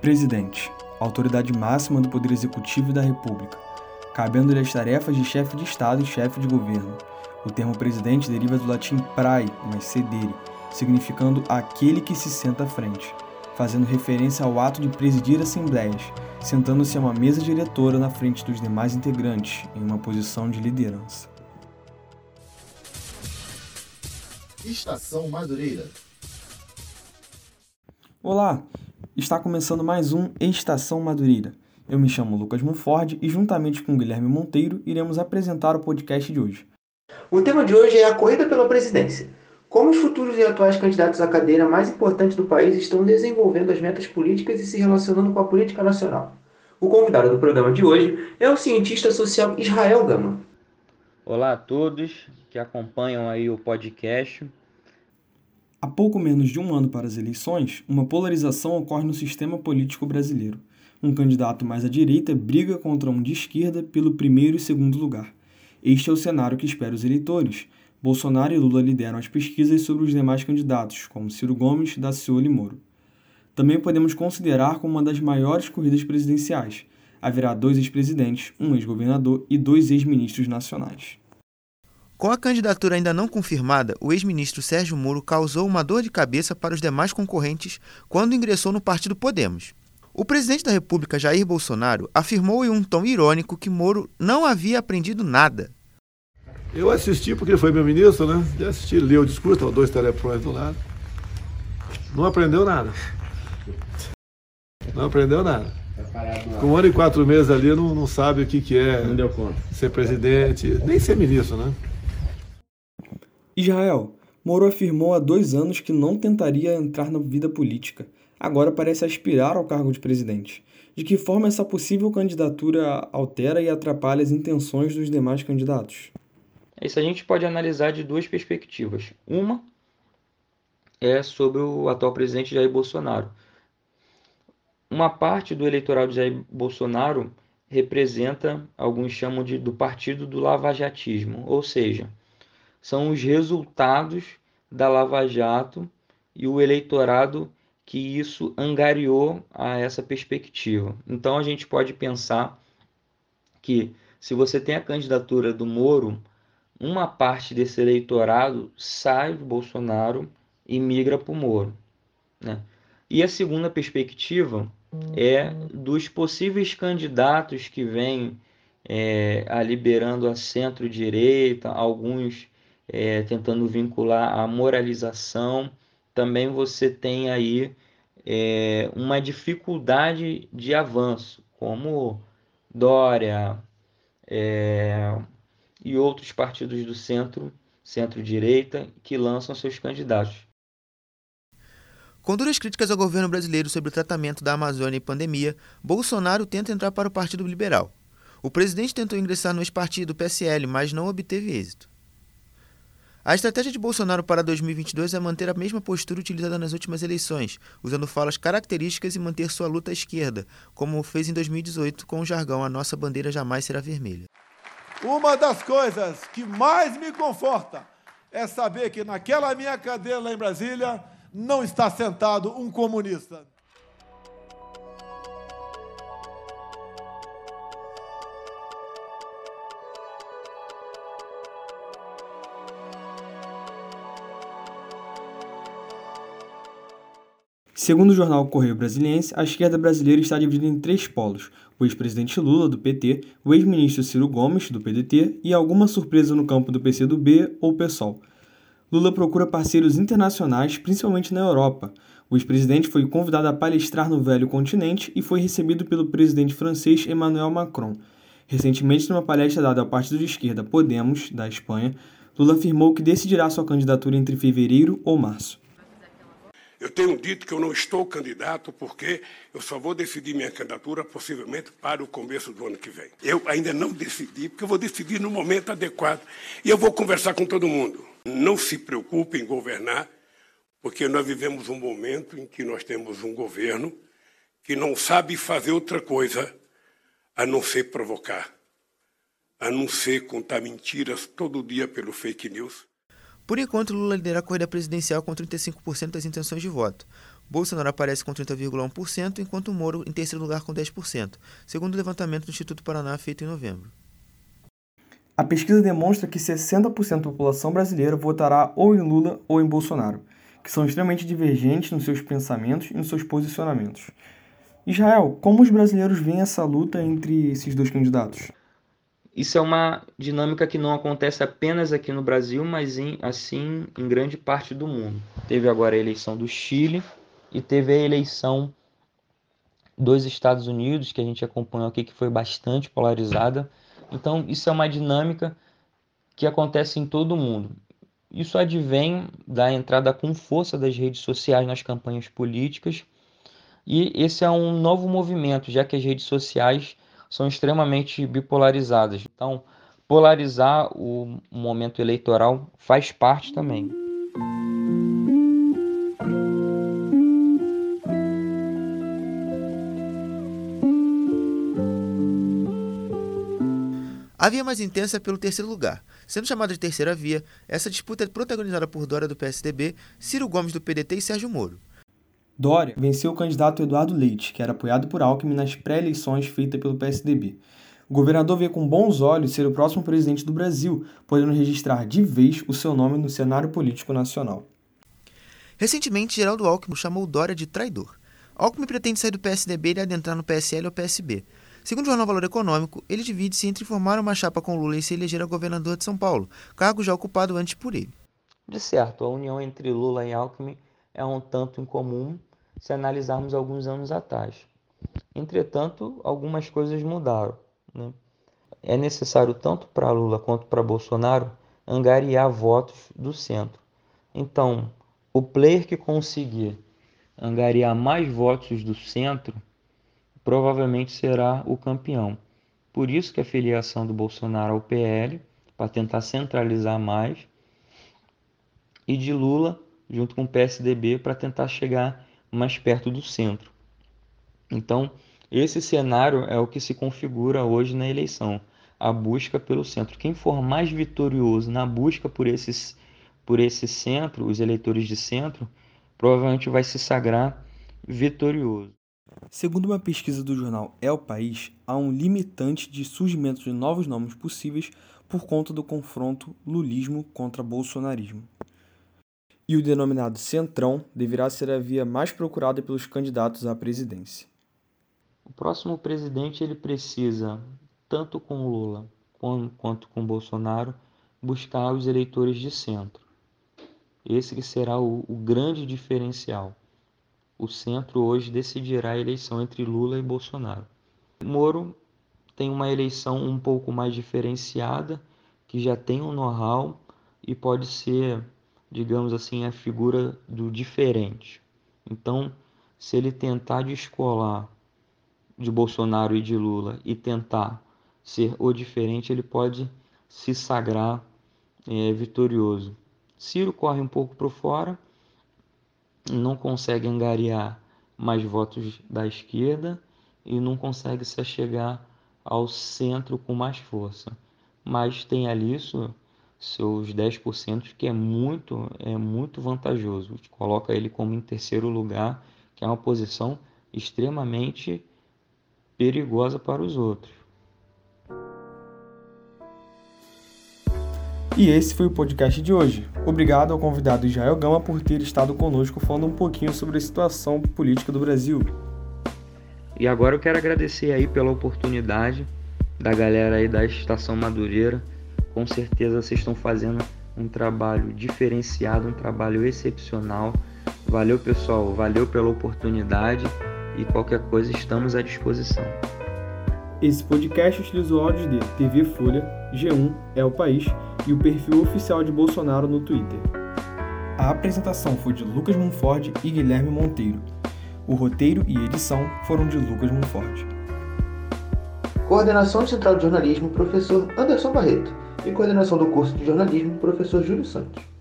Presidente, autoridade máxima do Poder Executivo da República, cabendo-lhe as tarefas de chefe de Estado e chefe de governo. O termo presidente deriva do latim prae, mais sedere, significando aquele que se senta à frente, fazendo referência ao ato de presidir assembleias, sentando-se a uma mesa diretora na frente dos demais integrantes, em uma posição de liderança. Estação Madureira. Olá, está começando mais um Estação Madureira. Eu me chamo Lucas Monford e, juntamente com Guilherme Monteiro, iremos apresentar o podcast de hoje. O tema de hoje é a corrida pela presidência. Como os futuros e atuais candidatos à cadeira mais importante do país estão desenvolvendo as metas políticas e se relacionando com a política nacional. O convidado do programa de hoje é o cientista social Israel Gama. Olá a todos que acompanham aí o podcast. Há pouco menos de um ano para as eleições, uma polarização ocorre no sistema político brasileiro. Um candidato mais à direita briga contra um de esquerda pelo primeiro e segundo lugar. Este é o cenário que espera os eleitores. Bolsonaro e Lula lideram as pesquisas sobre os demais candidatos, como Ciro Gomes, Daciolo e Moro. Também podemos considerar como uma das maiores corridas presidenciais. Haverá dois ex-presidentes, um ex-governador e dois ex-ministros nacionais. Com a candidatura ainda não confirmada, o ex-ministro Sérgio Moro causou uma dor de cabeça para os demais concorrentes quando ingressou no partido Podemos. O presidente da República, Jair Bolsonaro, afirmou em um tom irônico que Moro não havia aprendido nada. Eu assisti porque foi meu ministro, né? Eu assisti, li o discurso, estava dois teleprompters do lado. Não aprendeu nada. Não aprendeu nada. Com um ano e quatro meses ali, não, não sabe o que, que é ser presidente, nem ser ministro, né? Israel, Moro afirmou há dois anos que não tentaria entrar na vida política. Agora parece aspirar ao cargo de presidente. De que forma essa possível candidatura altera e atrapalha as intenções dos demais candidatos? Isso a gente pode analisar de duas perspectivas. Uma é sobre o atual presidente Jair Bolsonaro. Uma parte do eleitorado de Jair Bolsonaro representa, alguns chamam de do partido do lavajatismo, ou seja, são os resultados da Lava Jato e o eleitorado que isso angariou a essa perspectiva. Então a gente pode pensar que se você tem a candidatura do Moro, uma parte desse eleitorado sai do Bolsonaro e migra para o Moro. Né? E a segunda perspectiva é dos possíveis candidatos que vêm é, a liberando a centro-direita, alguns é, tentando vincular a moralização, também você tem aí é, uma dificuldade de avanço, como Dória é, e outros partidos do centro, centro-direita, que lançam seus candidatos. Com duras críticas ao governo brasileiro sobre o tratamento da Amazônia e pandemia, Bolsonaro tenta entrar para o Partido Liberal. O presidente tentou ingressar no ex-partido PSL, mas não obteve êxito. A estratégia de Bolsonaro para 2022 é manter a mesma postura utilizada nas últimas eleições, usando falas características e manter sua luta à esquerda, como fez em 2018 com o jargão A nossa bandeira jamais será vermelha. Uma das coisas que mais me conforta é saber que naquela minha cadeira lá em Brasília não está sentado um comunista. Segundo o jornal Correio Brasiliense, a esquerda brasileira está dividida em três polos: o ex-presidente Lula, do PT, o ex-ministro Ciro Gomes, do PDT, e alguma surpresa no campo do PCdoB ou PSOL. Lula procura parceiros internacionais, principalmente na Europa. O ex-presidente foi convidado a palestrar no velho continente e foi recebido pelo presidente francês Emmanuel Macron. Recentemente, numa palestra dada ao partido de esquerda Podemos, da Espanha, Lula afirmou que decidirá sua candidatura entre fevereiro ou março. Eu tenho dito que eu não estou candidato porque eu só vou decidir minha candidatura possivelmente para o começo do ano que vem. Eu ainda não decidi, porque eu vou decidir no momento adequado. E eu vou conversar com todo mundo. Não se preocupe em governar, porque nós vivemos um momento em que nós temos um governo que não sabe fazer outra coisa a não ser provocar, a não ser contar mentiras todo dia pelo fake news por enquanto, Lula lidera a corrida presidencial com 35% das intenções de voto. Bolsonaro aparece com 30,1%, enquanto Moro em terceiro lugar com 10%, segundo o levantamento do Instituto Paraná feito em novembro. A pesquisa demonstra que 60% da população brasileira votará ou em Lula ou em Bolsonaro, que são extremamente divergentes nos seus pensamentos e nos seus posicionamentos. Israel, como os brasileiros veem essa luta entre esses dois candidatos? Isso é uma dinâmica que não acontece apenas aqui no Brasil, mas em, assim em grande parte do mundo. Teve agora a eleição do Chile e teve a eleição dos Estados Unidos, que a gente acompanhou aqui, que foi bastante polarizada. Então, isso é uma dinâmica que acontece em todo o mundo. Isso advém da entrada com força das redes sociais nas campanhas políticas, e esse é um novo movimento, já que as redes sociais são extremamente bipolarizadas. Então, polarizar o momento eleitoral faz parte também. A via mais intensa é pelo terceiro lugar. Sendo chamada de terceira via, essa disputa é protagonizada por Dória do PSDB, Ciro Gomes do PDT e Sérgio Moro. Dória venceu o candidato Eduardo Leite, que era apoiado por Alckmin nas pré-eleições feitas pelo PSDB. O governador vê com bons olhos ser o próximo presidente do Brasil, podendo registrar de vez o seu nome no cenário político nacional. Recentemente, Geraldo Alckmin chamou Dória de traidor. Alckmin pretende sair do PSDB e adentrar no PSL ou PSB. Segundo o jornal Valor Econômico, ele divide-se entre formar uma chapa com Lula e se eleger a governador de São Paulo, cargo já ocupado antes por ele. De certo, a união entre Lula e Alckmin é um tanto incomum, se analisarmos alguns anos atrás. Entretanto, algumas coisas mudaram. Né? É necessário, tanto para Lula quanto para Bolsonaro, angariar votos do centro. Então, o player que conseguir angariar mais votos do centro provavelmente será o campeão. Por isso que a filiação do Bolsonaro ao PL, para tentar centralizar mais, e de Lula junto com o PSDB para tentar chegar mais perto do centro. Então, esse cenário é o que se configura hoje na eleição, a busca pelo centro. Quem for mais vitorioso na busca por esses por esse centro, os eleitores de centro, provavelmente vai se sagrar vitorioso. Segundo uma pesquisa do jornal É o País, há um limitante de surgimento de novos nomes possíveis por conta do confronto lulismo contra bolsonarismo e o denominado Centrão deverá ser a via mais procurada pelos candidatos à presidência. O próximo presidente ele precisa, tanto com Lula quanto com Bolsonaro, buscar os eleitores de centro. Esse que será o, o grande diferencial. O centro hoje decidirá a eleição entre Lula e Bolsonaro. Moro tem uma eleição um pouco mais diferenciada, que já tem um know-how e pode ser digamos assim, a figura do diferente. Então, se ele tentar descolar de Bolsonaro e de Lula e tentar ser o diferente, ele pode se sagrar é, vitorioso. Ciro corre um pouco para fora, não consegue angariar mais votos da esquerda e não consegue se achegar ao centro com mais força. Mas tem ali isso seus 10%, que é muito, é muito vantajoso. Coloca ele como em terceiro lugar, que é uma posição extremamente perigosa para os outros. E esse foi o podcast de hoje. Obrigado ao convidado Israel Gama por ter estado conosco falando um pouquinho sobre a situação política do Brasil. E agora eu quero agradecer aí pela oportunidade da galera aí da Estação Madureira com certeza vocês estão fazendo um trabalho diferenciado, um trabalho excepcional. Valeu, pessoal, valeu pela oportunidade e qualquer coisa estamos à disposição. Esse podcast utilizou áudios de TV Folha, G1, É o País e o perfil oficial de Bolsonaro no Twitter. A apresentação foi de Lucas Monfort e Guilherme Monteiro. O roteiro e edição foram de Lucas Monfort. Coordenação Central de Jornalismo, professor Anderson Barreto e coordenação do curso de jornalismo, professor Júlio Santos.